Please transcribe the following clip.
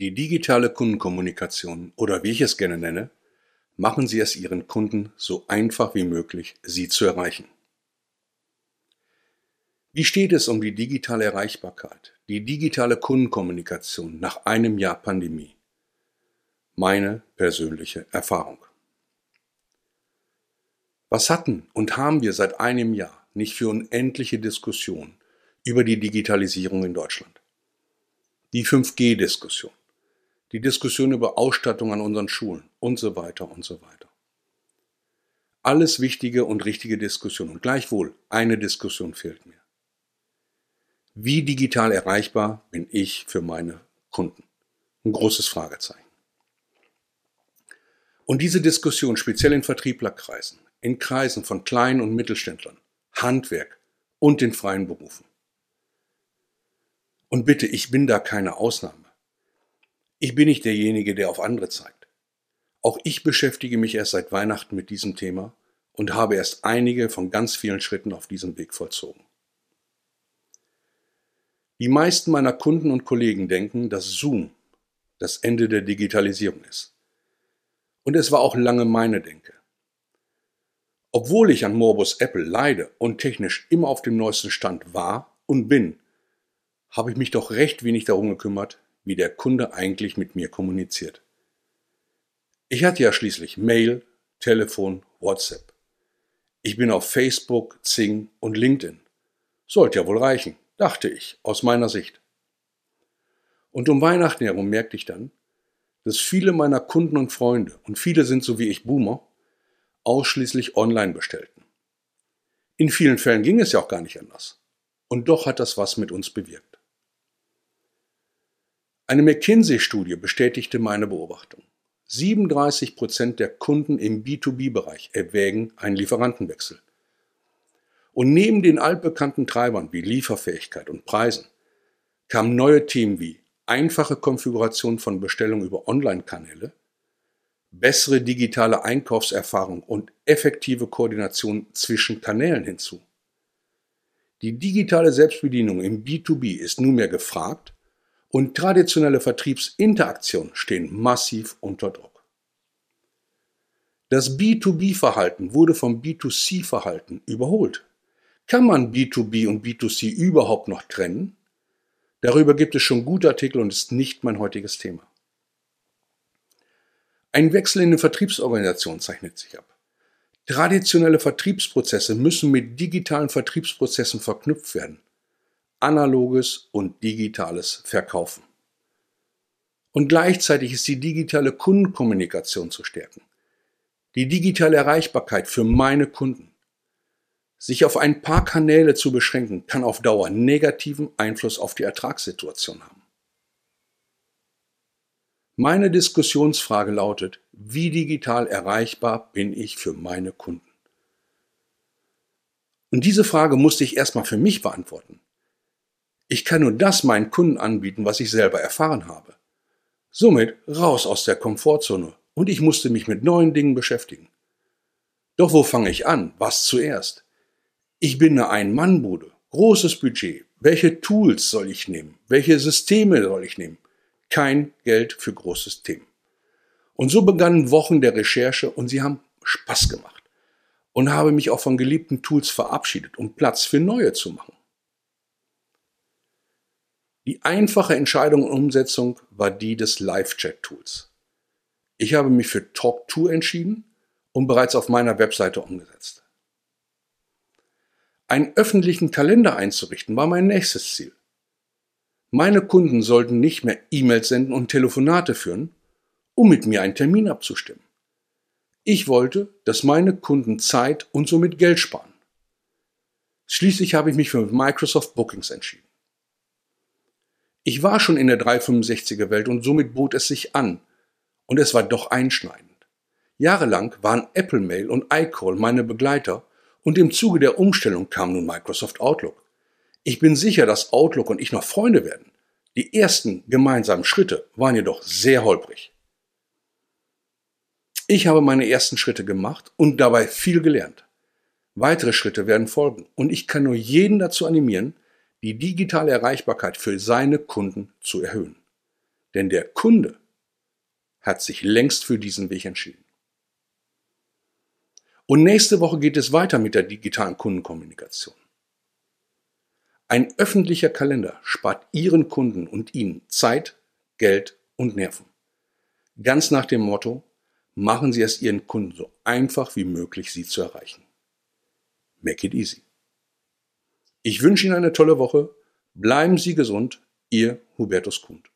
Die digitale Kundenkommunikation oder wie ich es gerne nenne, machen Sie es Ihren Kunden so einfach wie möglich, Sie zu erreichen. Wie steht es um die digitale Erreichbarkeit, die digitale Kundenkommunikation nach einem Jahr Pandemie? Meine persönliche Erfahrung. Was hatten und haben wir seit einem Jahr nicht für unendliche Diskussionen über die Digitalisierung in Deutschland? Die 5G-Diskussion, die Diskussion über Ausstattung an unseren Schulen und so weiter und so weiter. Alles wichtige und richtige Diskussionen. Und gleichwohl, eine Diskussion fehlt mir. Wie digital erreichbar bin ich für meine Kunden? Ein großes Fragezeichen. Und diese Diskussion, speziell in Vertrieblerkreisen, in Kreisen von Klein- und Mittelständlern, Handwerk und den freien Berufen. Und bitte, ich bin da keine Ausnahme. Ich bin nicht derjenige, der auf andere zeigt. Auch ich beschäftige mich erst seit Weihnachten mit diesem Thema und habe erst einige von ganz vielen Schritten auf diesem Weg vollzogen. Die meisten meiner Kunden und Kollegen denken, dass Zoom das Ende der Digitalisierung ist. Und es war auch lange meine Denke. Obwohl ich an Morbus Apple leide und technisch immer auf dem neuesten Stand war und bin, habe ich mich doch recht wenig darum gekümmert, wie der Kunde eigentlich mit mir kommuniziert. Ich hatte ja schließlich Mail, Telefon, WhatsApp. Ich bin auf Facebook, Zing und LinkedIn. Sollte ja wohl reichen, dachte ich, aus meiner Sicht. Und um Weihnachten herum merkte ich dann, dass viele meiner Kunden und Freunde, und viele sind so wie ich Boomer, ausschließlich online bestellten. In vielen Fällen ging es ja auch gar nicht anders. Und doch hat das was mit uns bewirkt. Eine McKinsey-Studie bestätigte meine Beobachtung. 37 Prozent der Kunden im B2B-Bereich erwägen einen Lieferantenwechsel. Und neben den altbekannten Treibern wie Lieferfähigkeit und Preisen kamen neue Themen wie einfache Konfiguration von Bestellungen über Online-Kanäle, bessere digitale Einkaufserfahrung und effektive Koordination zwischen Kanälen hinzu. Die digitale Selbstbedienung im B2B ist nunmehr gefragt und traditionelle Vertriebsinteraktionen stehen massiv unter Druck. Das B2B-Verhalten wurde vom B2C-Verhalten überholt. Kann man B2B und B2C überhaupt noch trennen? Darüber gibt es schon gute Artikel und ist nicht mein heutiges Thema. Ein Wechsel in den Vertriebsorganisationen zeichnet sich ab. Traditionelle Vertriebsprozesse müssen mit digitalen Vertriebsprozessen verknüpft werden analoges und digitales Verkaufen. Und gleichzeitig ist die digitale Kundenkommunikation zu stärken. Die digitale Erreichbarkeit für meine Kunden. Sich auf ein paar Kanäle zu beschränken, kann auf Dauer negativen Einfluss auf die Ertragssituation haben. Meine Diskussionsfrage lautet, wie digital erreichbar bin ich für meine Kunden? Und diese Frage musste ich erstmal für mich beantworten. Ich kann nur das meinen Kunden anbieten, was ich selber erfahren habe. Somit raus aus der Komfortzone und ich musste mich mit neuen Dingen beschäftigen. Doch wo fange ich an? Was zuerst? Ich bin eine Ein-Mann-Bude, großes Budget. Welche Tools soll ich nehmen? Welche Systeme soll ich nehmen? Kein Geld für große Themen. Und so begannen Wochen der Recherche und sie haben Spaß gemacht. Und habe mich auch von geliebten Tools verabschiedet, um Platz für neue zu machen. Die einfache Entscheidung und Umsetzung war die des Live-Chat-Tools. Ich habe mich für Talk2 entschieden und bereits auf meiner Webseite umgesetzt. Einen öffentlichen Kalender einzurichten war mein nächstes Ziel. Meine Kunden sollten nicht mehr E-Mails senden und Telefonate führen, um mit mir einen Termin abzustimmen. Ich wollte, dass meine Kunden Zeit und somit Geld sparen. Schließlich habe ich mich für Microsoft Bookings entschieden. Ich war schon in der 365er Welt und somit bot es sich an. Und es war doch einschneidend. Jahrelang waren Apple Mail und iCall meine Begleiter und im Zuge der Umstellung kam nun Microsoft Outlook. Ich bin sicher, dass Outlook und ich noch Freunde werden. Die ersten gemeinsamen Schritte waren jedoch sehr holprig. Ich habe meine ersten Schritte gemacht und dabei viel gelernt. Weitere Schritte werden folgen und ich kann nur jeden dazu animieren, die digitale Erreichbarkeit für seine Kunden zu erhöhen. Denn der Kunde hat sich längst für diesen Weg entschieden. Und nächste Woche geht es weiter mit der digitalen Kundenkommunikation. Ein öffentlicher Kalender spart Ihren Kunden und Ihnen Zeit, Geld und Nerven. Ganz nach dem Motto, machen Sie es Ihren Kunden so einfach wie möglich, Sie zu erreichen. Make it easy. Ich wünsche Ihnen eine tolle Woche. Bleiben Sie gesund. Ihr Hubertus Kund.